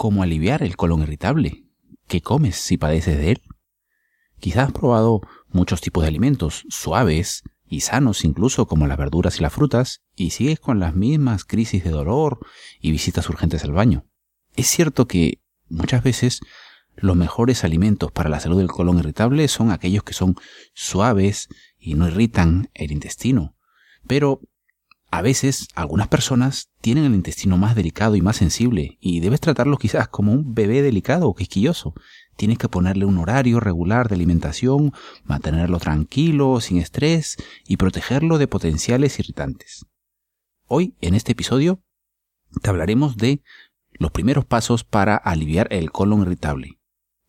cómo aliviar el colon irritable. ¿Qué comes si padeces de él? Quizás has probado muchos tipos de alimentos, suaves y sanos incluso como las verduras y las frutas, y sigues con las mismas crisis de dolor y visitas urgentes al baño. Es cierto que muchas veces los mejores alimentos para la salud del colon irritable son aquellos que son suaves y no irritan el intestino. Pero a veces algunas personas tienen el intestino más delicado y más sensible y debes tratarlo quizás como un bebé delicado o quisquilloso. Tienes que ponerle un horario regular de alimentación, mantenerlo tranquilo, sin estrés y protegerlo de potenciales irritantes. Hoy, en este episodio, te hablaremos de los primeros pasos para aliviar el colon irritable,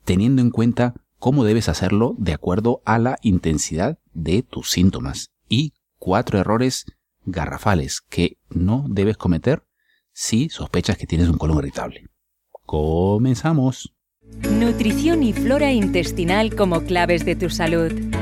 teniendo en cuenta cómo debes hacerlo de acuerdo a la intensidad de tus síntomas y cuatro errores garrafales que no debes cometer si sospechas que tienes un colon irritable. Comenzamos. Nutrición y flora intestinal como claves de tu salud.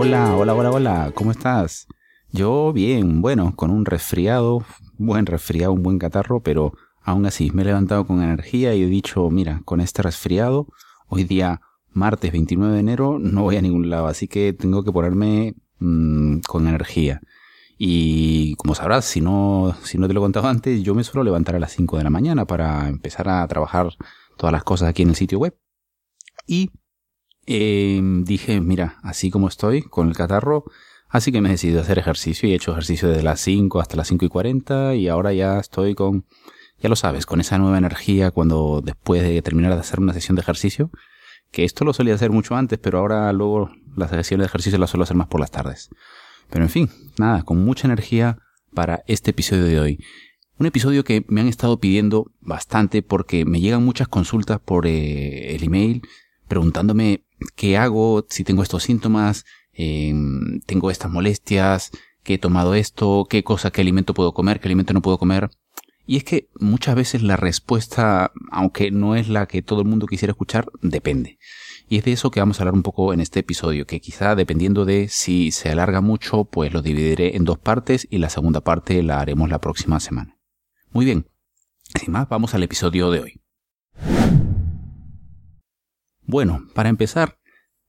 Hola, hola, hola, hola, ¿cómo estás? Yo bien, bueno, con un resfriado, buen resfriado, un buen catarro, pero aún así me he levantado con energía y he dicho, mira, con este resfriado, hoy día martes 29 de enero no voy a ningún lado, así que tengo que ponerme mm, con energía. Y como sabrás, si no, si no te lo he contado antes, yo me suelo levantar a las 5 de la mañana para empezar a trabajar todas las cosas aquí en el sitio web. Y eh, dije, mira, así como estoy con el catarro, así que me he decidido hacer ejercicio y he hecho ejercicio desde las 5 hasta las 5 y 40 y ahora ya estoy con, ya lo sabes, con esa nueva energía cuando después de terminar de hacer una sesión de ejercicio, que esto lo solía hacer mucho antes, pero ahora luego las sesiones de ejercicio las suelo hacer más por las tardes. Pero en fin, nada, con mucha energía para este episodio de hoy. Un episodio que me han estado pidiendo bastante porque me llegan muchas consultas por eh, el email preguntándome qué hago si tengo estos síntomas, em, tengo estas molestias, qué he tomado esto, qué cosa, qué alimento puedo comer, qué alimento no puedo comer. Y es que muchas veces la respuesta, aunque no es la que todo el mundo quisiera escuchar, depende. Y es de eso que vamos a hablar un poco en este episodio, que quizá dependiendo de si se alarga mucho, pues lo dividiré en dos partes y la segunda parte la haremos la próxima semana. Muy bien, sin más, vamos al episodio de hoy. Bueno, para empezar,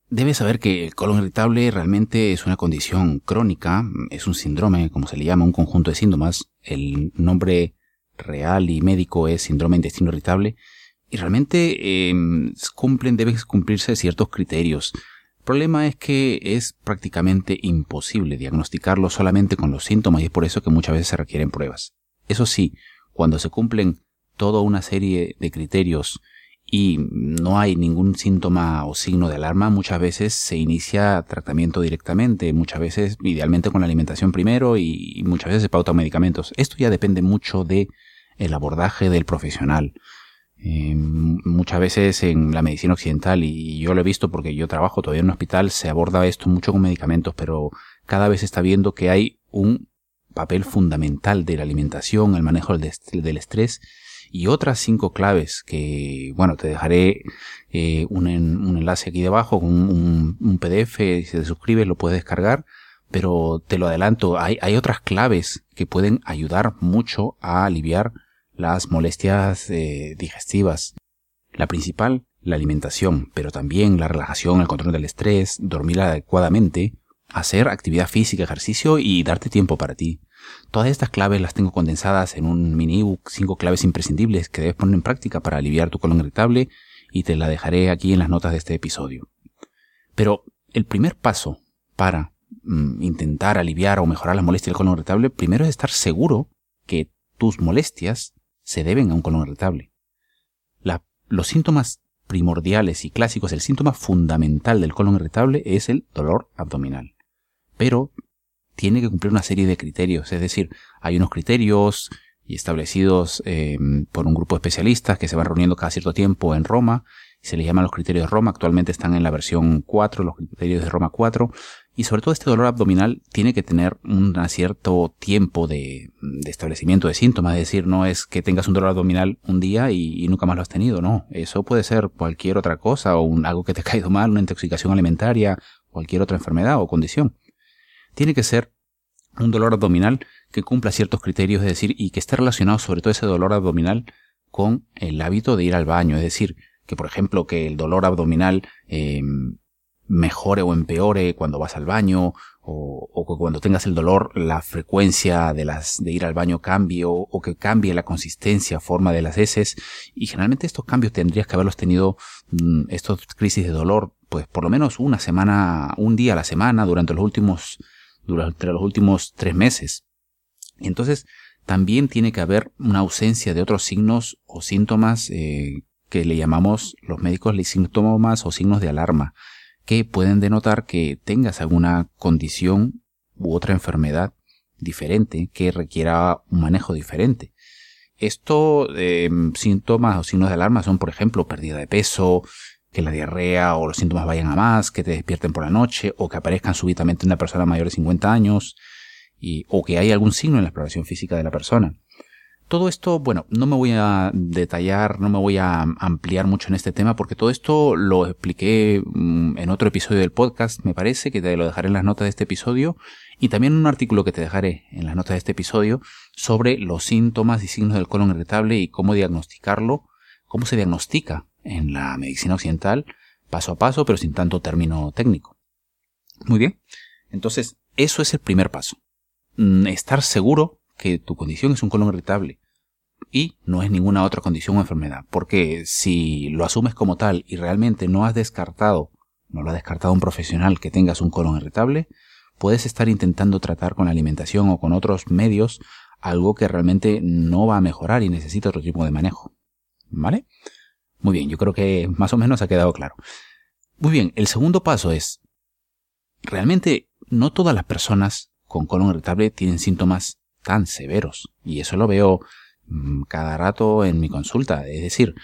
debes saber que el colon irritable realmente es una condición crónica, es un síndrome, como se le llama, un conjunto de síntomas. El nombre real y médico es síndrome intestino irritable. Y realmente em, cumplen, deben cumplirse ciertos criterios. El problema es que es prácticamente imposible diagnosticarlo solamente con los síntomas y es por eso que muchas veces se requieren pruebas. Eso sí, cuando se cumplen toda una serie de criterios y no hay ningún síntoma o signo de alarma, muchas veces se inicia tratamiento directamente, muchas veces idealmente con la alimentación primero y muchas veces se pautan medicamentos. Esto ya depende mucho de el abordaje del profesional. Eh, muchas veces en la medicina occidental, y yo lo he visto porque yo trabajo todavía en un hospital, se aborda esto mucho con medicamentos, pero cada vez se está viendo que hay un papel fundamental de la alimentación, el manejo del estrés y otras cinco claves que, bueno, te dejaré eh, un, un, enlace aquí debajo con un, PDF, si te suscribes lo puedes descargar, pero te lo adelanto, hay, hay otras claves que pueden ayudar mucho a aliviar las molestias eh, digestivas. La principal, la alimentación, pero también la relajación, el control del estrés, dormir adecuadamente, hacer actividad física, ejercicio y darte tiempo para ti. Todas estas claves las tengo condensadas en un mini ebook, 5 claves imprescindibles que debes poner en práctica para aliviar tu colon irritable y te la dejaré aquí en las notas de este episodio. Pero el primer paso para mm, intentar aliviar o mejorar la molestia del colon irritable, primero es estar seguro que tus molestias se deben a un colon irritable. los síntomas primordiales y clásicos, el síntoma fundamental del colon irritable es el dolor abdominal. Pero tiene que cumplir una serie de criterios, es decir, hay unos criterios y establecidos em, por un grupo de especialistas que se van reuniendo cada cierto tiempo en Roma, y se les llaman los criterios de Roma, actualmente están en la versión 4, los criterios de Roma 4, y sobre todo este dolor abdominal tiene que tener un cierto tiempo de, establecimiento de síntomas, es decir, no es que tengas un dolor abdominal un día y, nunca más lo has tenido, no, eso puede ser cualquier otra cosa, o algo que te ha caído mal, una intoxicación alimentaria, cualquier otra enfermedad o condición. Tiene que ser un dolor abdominal que cumpla ciertos criterios, es decir, y que esté relacionado sobre todo ese dolor abdominal con el hábito de ir al baño, es decir, que por ejemplo que el dolor abdominal em, mejore o empeore cuando vas al baño o, que cuando tengas el dolor la frecuencia de las de ir al baño cambie o, o, que cambie la consistencia forma de las heces. Y generalmente estos cambios tendrías que haberlos tenido mm, estos crisis de dolor pues por lo menos una semana un día a la semana durante los últimos durante los últimos tres meses entonces, también tiene que haber una ausencia de otros signos o síntomas eh, que le llamamos los médicos síntomas o signos de alarma, que pueden denotar que tengas alguna condición u otra enfermedad diferente que requiera un manejo diferente. Estos em, síntomas o signos de alarma son, por ejemplo, pérdida de peso, que la diarrea o los síntomas vayan a más, que te despierten por la noche o que aparezcan súbitamente en una persona mayor de 50 años, o que hay algún signo en la exploración física de la persona. Todo esto, bueno, no me voy a detallar, no me voy a ampliar mucho en este tema porque todo esto lo expliqué mm, en otro episodio del podcast, me parece, que te lo dejaré en las notas de este episodio y también un artículo que te dejaré en las notas de este episodio sobre los síntomas y signos del colon irritable y cómo diagnosticarlo, cómo se diagnostica en la medicina occidental, paso a paso, pero sin tanto término técnico. Muy bien, entonces eso es el primer paso. Mm, estar seguro que tu condición es un colon irritable y no es ninguna otra condición o enfermedad. Porque si lo asumes como tal y realmente no has descartado, no lo ha descartado un profesional que tengas un colon irritable, puedes estar intentando tratar con la alimentación o con otros medios algo que realmente no va a mejorar y necesita otro tipo de manejo. ¿Vale? Muy bien, yo creo que más o menos ha quedado claro. Muy bien, el segundo paso es, realmente no todas las personas con colon irritable tienen síntomas tan severos. Y eso lo veo mm, cada rato en mi consulta. Es decir,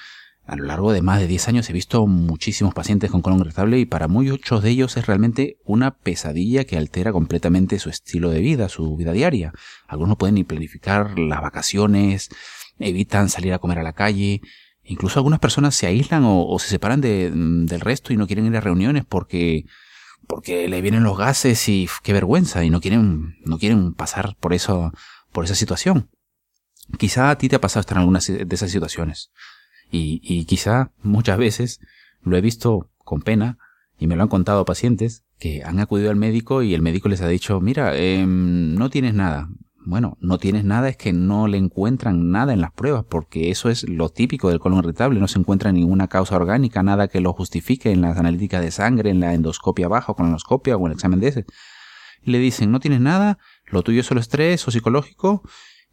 a lo largo de más de 10 años he visto muchísimos pacientes con colon irritable y para muchos de ellos es realmente una pesadilla que altera completamente su estilo de vida, su vida diaria. Algunos no pueden ni planificar las vacaciones, evitan salir a comer a la calle, incluso algunas personas se aíslan o, se separan mm, del resto y no quieren ir a reuniones porque porque le vienen los gases y qué vergüenza y no quieren, no quieren pasar por eso, por esa situación. Quizá a ti te ha pasado estar en alguna de esas situaciones y, y quizá muchas veces lo he visto con pena y me lo han contado pacientes que han acudido al médico y el médico les ha dicho, mira, eh, no tienes nada, bueno, no tienes nada es que no le encuentran nada en las pruebas, porque eso es lo típico del colon irritable, no se encuentra ninguna causa orgánica, nada que lo justifique en las analíticas de sangre, en la endoscopia baja o colonoscopia o en el examen de ese. Le dicen, no tienes nada, lo tuyo es solo estrés o psicológico,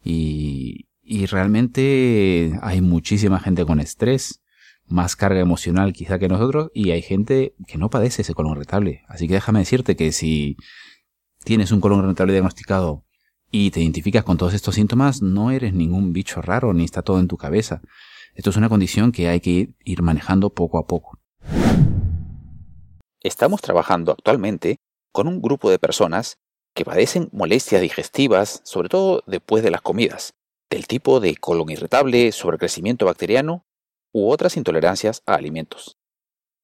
y, y realmente hay muchísima gente con estrés, más carga emocional quizá que nosotros, y hay gente que no padece ese colon irritable. Así que déjame decirte que si tienes un colon irritable diagnosticado y te identificas con todos estos síntomas, no eres ningún bicho raro ni está todo en tu cabeza. Esto es una condición que hay que ir manejando poco a poco. Estamos trabajando actualmente con un grupo de personas que padecen molestias digestivas, sobre todo después de las comidas, del tipo de colon irritable, sobrecrecimiento bacteriano u otras intolerancias a alimentos.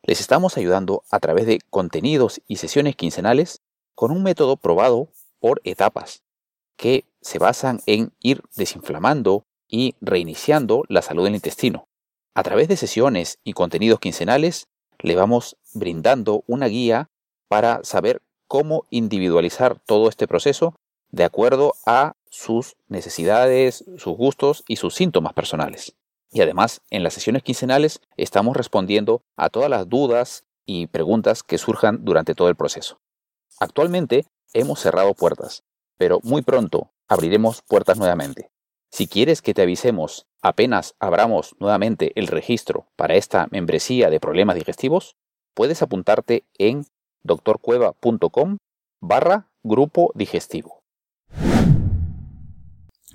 Les estamos ayudando a través de contenidos y sesiones quincenales con un método probado por etapas que se basan en ir desinflamando y reiniciando la salud del intestino. A través de sesiones y contenidos quincenales, le vamos brindando una guía para saber cómo individualizar todo este proceso de acuerdo a sus necesidades, sus gustos y sus síntomas personales. Y además, en las sesiones quincenales estamos respondiendo a todas las dudas y preguntas que surjan durante todo el proceso. Actualmente hemos cerrado puertas, pero muy pronto abriremos puertas nuevamente. Si quieres que te avisemos apenas abramos nuevamente el registro para esta membresía de problemas digestivos, puedes apuntarte en doctorcueva.com barra grupo digestivo.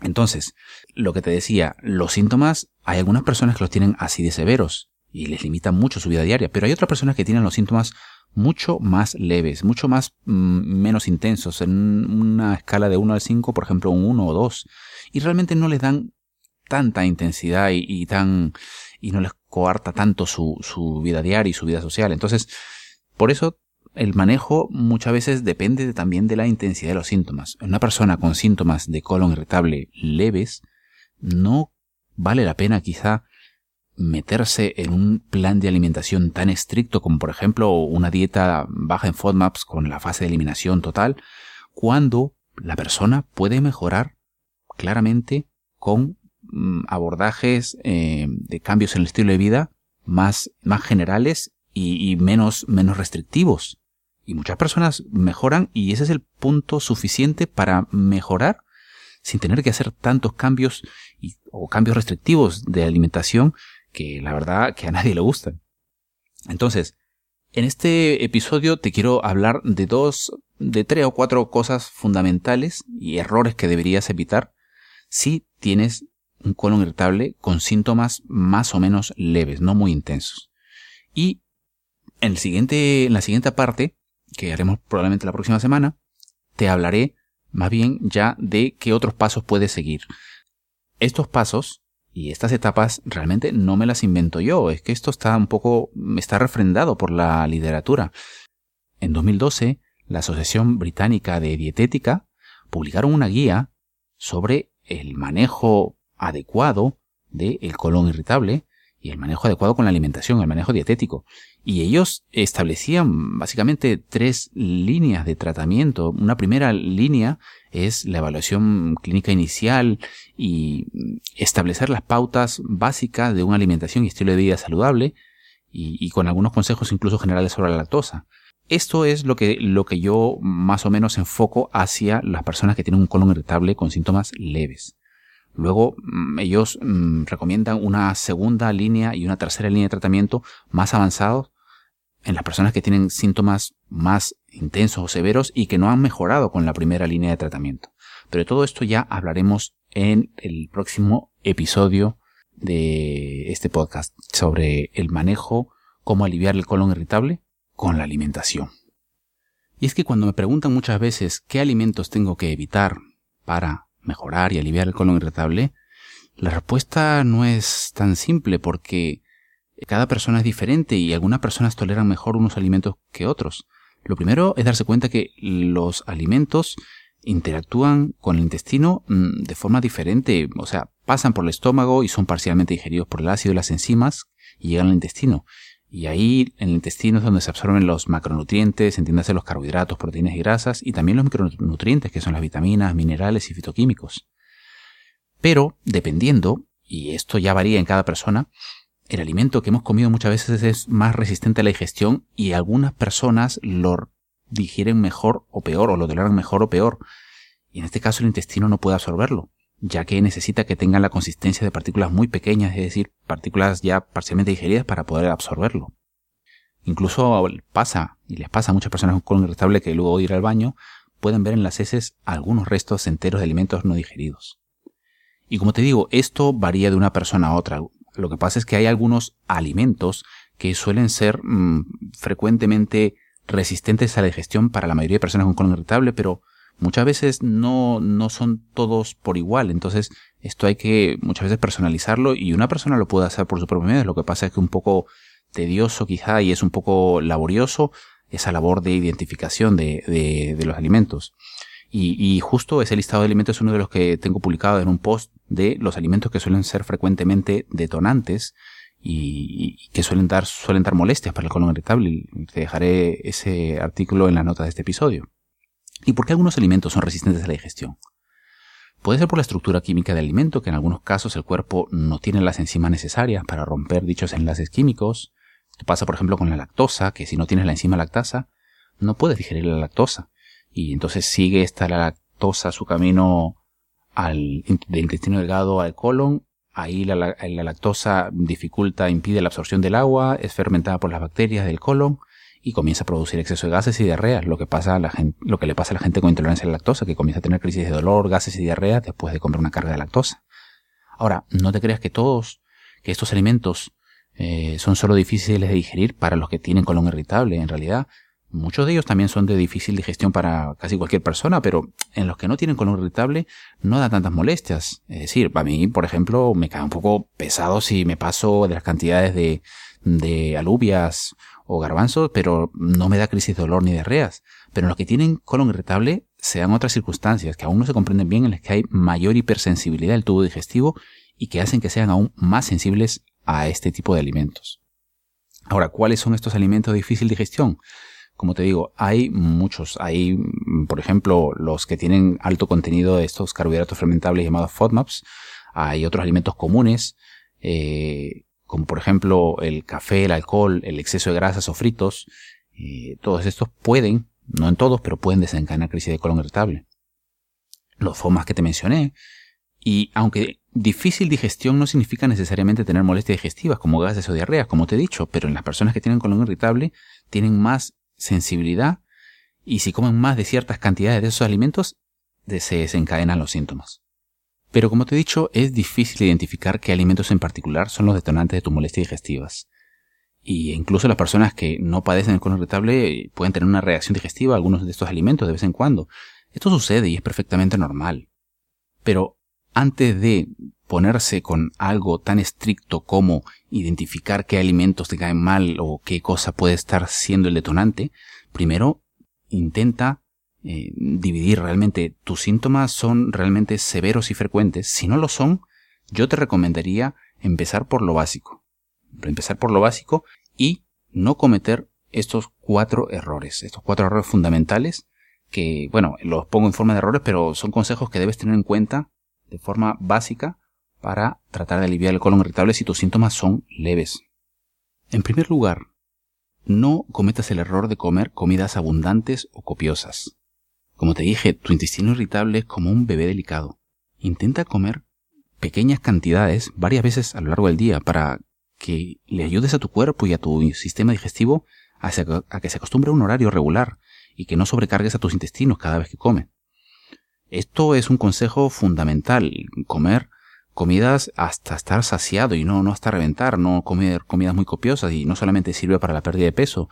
Entonces, lo que te decía, los síntomas, hay algunas personas que los tienen así de severos y les limitan mucho su vida diaria, pero hay otras personas que tienen los síntomas mucho más leves, mucho más mm, menos intensos, en una escala de 1 al 5, por ejemplo, un 1 o 2, y realmente no les dan tanta intensidad y, tan y no les coarta tanto su, su vida diaria y su vida social. Entonces, por eso el manejo muchas veces depende también de la intensidad de los síntomas. Una persona con síntomas de colon irritable leves no vale la pena quizá meterse en un plan de alimentación tan estricto como por ejemplo una dieta baja en FODMAPs con la fase de eliminación total, cuando la persona puede mejorar claramente con mm, abordajes eh, de cambios en el estilo de vida más, más generales y, menos, menos restrictivos. Y muchas personas mejoran y ese es el punto suficiente para mejorar sin tener que hacer tantos cambios o cambios restrictivos de alimentación que la verdad que a nadie le gustan. Entonces, en este episodio te quiero hablar de dos, de tres o cuatro cosas fundamentales y errores que deberías evitar si tienes un colon irritable con síntomas más o menos leves, no muy intensos. Y en, el siguiente, en la siguiente parte, que haremos probablemente la próxima semana, te hablaré más bien ya de qué otros pasos puedes seguir. Estos pasos y estas etapas realmente no me las invento yo, es que esto está un poco, está refrendado por la literatura. En 2012, la Asociación Británica de Dietética publicaron una guía sobre el manejo adecuado del colon irritable y el manejo adecuado con la alimentación, el manejo dietético. Y ellos establecían básicamente tres líneas de tratamiento. Una primera línea es la evaluación clínica inicial y establecer las pautas básicas de una alimentación y estilo de vida saludable y, con algunos consejos incluso generales sobre la lactosa. Esto es lo que, lo que yo más o menos enfoco hacia las personas que tienen un colon irritable con síntomas leves. Luego mm, ellos mm, recomiendan una segunda línea y una tercera línea de tratamiento más avanzados en las personas que tienen síntomas más intensos o severos y que no han mejorado con la primera línea de tratamiento. Pero todo esto ya hablaremos en el próximo episodio de este podcast sobre el manejo, cómo aliviar el colon irritable con la alimentación. Y es que cuando me preguntan muchas veces qué alimentos tengo que evitar para mejorar y aliviar el colon irritable, la respuesta no es tan simple porque cada persona es diferente y algunas personas toleran mejor unos alimentos que otros. Lo primero es darse cuenta que los alimentos interactúan con el intestino mm, de forma diferente, o sea, pasan por el estómago y son parcialmente digeridos por el ácido y las enzimas y llegan al intestino. Y ahí en el intestino es donde se absorben los macronutrientes, entiéndase los carbohidratos, proteínas y grasas, y también los micronutrientes, que son las vitaminas, minerales y fitoquímicos. Pero, dependiendo, y esto ya varía en cada persona, el alimento que hemos comido muchas veces es más resistente a la digestión y algunas personas lo digieren mejor o peor, o lo toleran mejor o peor. Y en este caso el intestino no puede absorberlo ya que necesita que tengan la consistencia de partículas muy pequeñas, es decir, partículas ya parcialmente digeridas para poder absorberlo. Incluso pasa, y les pasa a muchas personas con colon irritable que luego de ir al baño, pueden ver en las heces algunos restos enteros de alimentos no digeridos. Y como te digo, esto varía de una persona a otra. Lo que pasa es que hay algunos alimentos que suelen ser mm, frecuentemente resistentes a la digestión para la mayoría de personas con colon irritable, pero muchas veces no, no son todos por igual. Entonces, esto hay que muchas veces personalizarlo y una persona lo puede hacer por su propio medio. Lo que pasa es que un poco tedioso quizá y es un poco laborioso esa labor de identificación de, de, de los alimentos. Y, justo ese listado de alimentos es uno de los que tengo publicado en un post de los alimentos que suelen ser frecuentemente detonantes y, que suelen dar, suelen dar molestias para el colon irritable. Te dejaré ese artículo en la nota de este episodio. ¿Y por qué algunos alimentos son resistentes a la digestión? Puede ser por la estructura química del alimento, que en algunos casos el cuerpo no tiene las enzimas necesarias para romper dichos enlaces químicos. Esto pasa, por ejemplo, con la lactosa, que si no tienes la enzima lactasa, no puedes digerir la lactosa. Y entonces sigue esta lactosa su camino al, del intestino delgado al colon. Ahí la, la, lactosa dificulta, impide la absorción del agua, es fermentada por las bacterias del colon y comienza a producir exceso de gases y diarreas, lo que, pasa a la gente, lo que le pasa a la gente con intolerancia a la lactosa, que comienza a tener crisis de dolor, gases y diarrea después de comer una carga de lactosa. Ahora, no te creas que todos, que estos alimentos eh, son solo difíciles de digerir para los que tienen colon irritable. En realidad, muchos de ellos también son de difícil digestión para casi cualquier persona, pero en los que no tienen colon irritable no da tantas molestias. Es decir, para mí, por ejemplo, me cae un poco pesado si me paso de las cantidades de, de alubias o garbanzos, pero no me da crisis de dolor ni diarreas. Pero en los que tienen colon irritable se dan otras circunstancias que aún no se comprenden bien en las que hay mayor hipersensibilidad del tubo digestivo y que hacen que sean aún más sensibles a este tipo de alimentos. Ahora, ¿cuáles son estos alimentos de difícil digestión? Como te digo, hay muchos. Hay, por ejemplo, los que tienen alto contenido de estos carbohidratos fermentables llamados FODMAPs. Hay otros alimentos comunes, eh, como por ejemplo el café, el alcohol, el exceso de grasas o fritos. Eh, todos estos pueden, no en todos, pero pueden desencadenar crisis de colon irritable. Los FODMAPs que te mencioné, y aunque difícil digestión no significa necesariamente tener molestias digestivas como gases o diarreas, como te he dicho, pero en las personas que tienen colon irritable tienen más sensibilidad y si comen más de ciertas cantidades de esos alimentos se desencadenan los síntomas. Pero como te he dicho, es difícil identificar qué alimentos en particular son los detonantes de tus molestias digestivas. Y incluso las personas que no padecen el colon irritable pueden tener una reacción digestiva a algunos de estos alimentos de vez en cuando. Esto sucede y es perfectamente normal. Pero antes de ponerse con algo tan estricto como identificar qué alimentos te caen mal o qué cosa puede estar siendo el detonante, primero intenta eh, dividir realmente tus síntomas son realmente severos y frecuentes. Si no lo son, yo te recomendaría empezar por lo básico. Empezar por lo básico y no cometer estos cuatro errores, estos cuatro errores fundamentales que, bueno, los pongo en forma de errores, pero son consejos que debes tener en cuenta de forma básica para tratar de aliviar el colon irritable si tus síntomas son leves. En primer lugar, no cometas el error de comer comidas abundantes o copiosas. Como te dije, tu intestino irritable es como un bebé delicado. Intenta comer pequeñas cantidades varias veces a lo largo del día para que le ayudes a tu cuerpo y a tu sistema digestivo a, que se acostumbre a un horario regular y que no sobrecargues a tus intestinos cada vez que come. Esto es un consejo fundamental, comer comidas hasta estar saciado y no, no hasta reventar, no comer comidas muy copiosas y no solamente sirve para la pérdida de peso.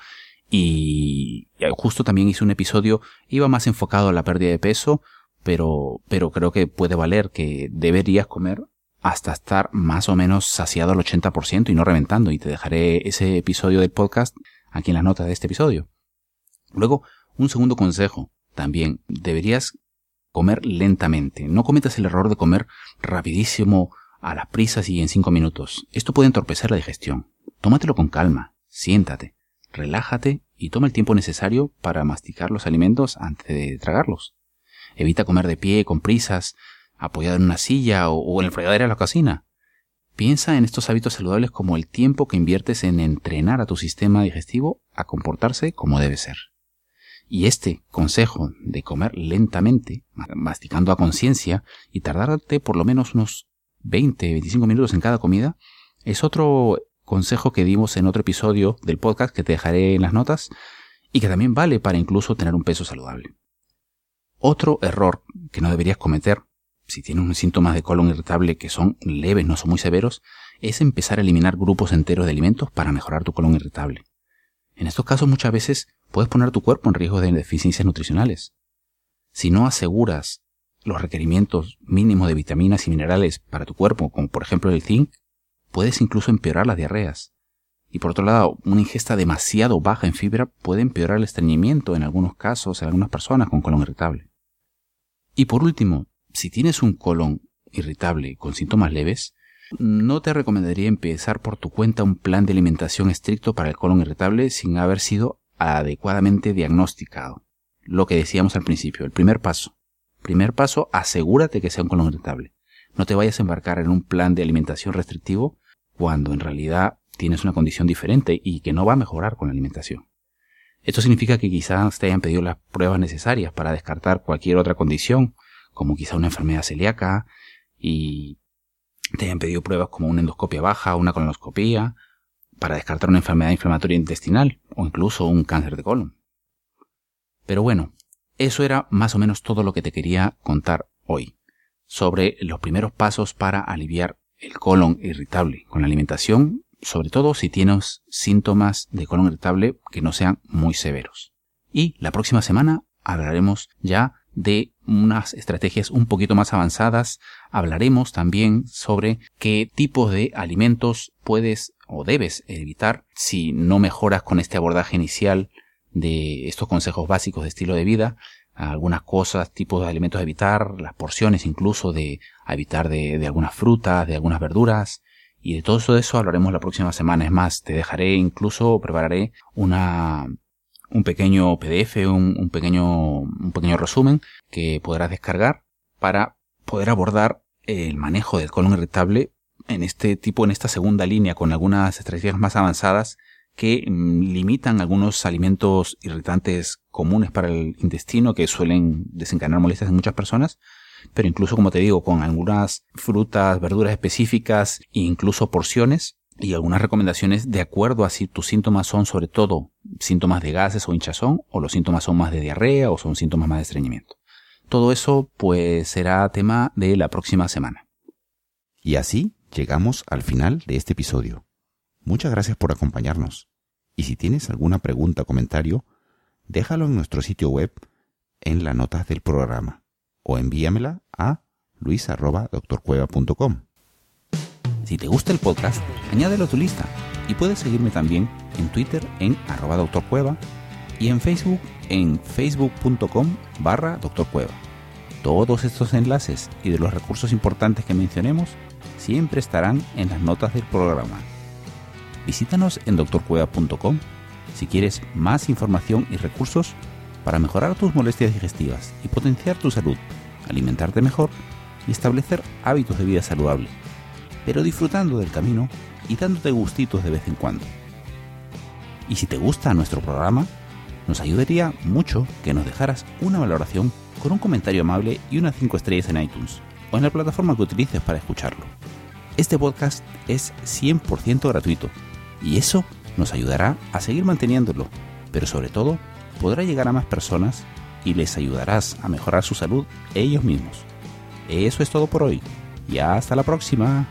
Y justo también hice un episodio, iba más enfocado a la pérdida de peso, pero, pero creo que puede valer que deberías comer hasta estar más o menos saciado al 80% y no reventando. Y te dejaré ese episodio del podcast aquí en las notas de este episodio. Luego, un segundo consejo. También deberías comer lentamente. No cometas el error de comer rapidísimo a las prisas y en cinco minutos. Esto puede entorpecer la digestión. Tómatelo con calma, siéntate, relájate y toma el tiempo necesario para masticar los alimentos antes de tragarlos. Evita comer de pie, con prisas, apoyado en una silla o, en el fregadero de la cocina. Piensa en estos hábitos saludables como el tiempo que inviertes en entrenar a tu sistema digestivo a comportarse como debe ser. Y este consejo de comer lentamente, masticando a conciencia y tardarte por lo menos unos 20, 25 minutos en cada comida, es otro consejo que dimos en otro episodio del podcast que te dejaré en las notas y que también vale para incluso tener un peso saludable. Otro error que no deberías cometer si tienes síntomas de colon irritable que son leves, no son muy severos, es empezar a eliminar grupos enteros de alimentos para mejorar tu colon irritable. En estos casos muchas veces puedes poner tu cuerpo en riesgo de deficiencias nutricionales. Si no aseguras los requerimientos mínimos de vitaminas y minerales para tu cuerpo, como por ejemplo el zinc, puedes incluso empeorar las diarreas. Y por otro lado, una ingesta demasiado baja en fibra puede empeorar el estreñimiento en algunos casos, en algunas personas con colon irritable. Y por último, si tienes un colon irritable con síntomas leves, no te recomendaría empezar por tu cuenta un plan de alimentación estricto para el colon irritable sin haber sido adecuadamente diagnosticado. Lo que decíamos al principio, el primer paso. Primer paso, asegúrate que sea un colon irritable. No te vayas a embarcar en un plan de alimentación restrictivo cuando en realidad tienes una condición diferente y que no va a mejorar con la alimentación. Esto significa que quizás te hayan pedido las pruebas necesarias para descartar cualquier otra condición, como quizá una enfermedad celíaca, y te hayan pedido pruebas como una endoscopia baja, una colonoscopia, para descartar una enfermedad inflamatoria intestinal o incluso un cáncer de colon. Pero bueno, eso era más o menos todo lo que te quería contar hoy sobre los primeros pasos para aliviar el colon irritable con la alimentación, sobre todo si tienes síntomas de colon irritable que no sean muy severos. Y la próxima semana hablaremos ya de unas estrategias un poquito más avanzadas. Hablaremos también sobre qué tipos de alimentos puedes o debes evitar si no mejoras con este abordaje inicial de estos consejos básicos de estilo de vida. Algunas cosas, tipos de alimentos a evitar, las porciones incluso de evitar de, algunas frutas, de algunas verduras, y de todo eso, de eso hablaremos la próxima semana. Es más, te dejaré incluso, prepararé una, un pequeño PDF, un, un, pequeño, un pequeño resumen que podrás descargar para poder abordar el manejo del colon irritable en este tipo, en esta segunda línea, con algunas estrategias más avanzadas que mm, limitan algunos alimentos irritantes comunes para el intestino que suelen desencadenar molestias en muchas personas, pero incluso como te digo, con algunas frutas, verduras específicas e incluso porciones y algunas recomendaciones de acuerdo a si tus síntomas son sobre todo síntomas de gases o hinchazón o los síntomas son más de diarrea o son síntomas más de estreñimiento. Todo eso pues será tema de la próxima semana. Y así llegamos al final de este episodio. Muchas gracias por acompañarnos. Y si tienes alguna pregunta o comentario, déjalo en nuestro sitio web en las notas del programa o envíamela a luis.doctorcueva.com. Si te gusta el podcast, añádelo a tu lista y puedes seguirme también en Twitter en arroba doctorcueva y en Facebook en facebook.com barra doctorcueva. Todos estos enlaces y de los recursos importantes que mencionemos siempre estarán en las notas del programa. Visítanos en doctorcueva.com si quieres más información y recursos para mejorar tus molestias digestivas y potenciar tu salud, alimentarte mejor y establecer hábitos de vida saludable pero disfrutando del camino y dándote gustitos de vez en cuando. Y si te gusta nuestro programa, nos ayudaría mucho que nos dejaras una valoración con un comentario amable y unas 5 estrellas en iTunes o en la plataforma que utilices para escucharlo. Este podcast es 100% gratuito y eso nos ayudará a seguir manteniéndolo, pero sobre todo podrá llegar a más personas y les ayudarás a mejorar su salud ellos mismos. Eso es todo por hoy y hasta la próxima.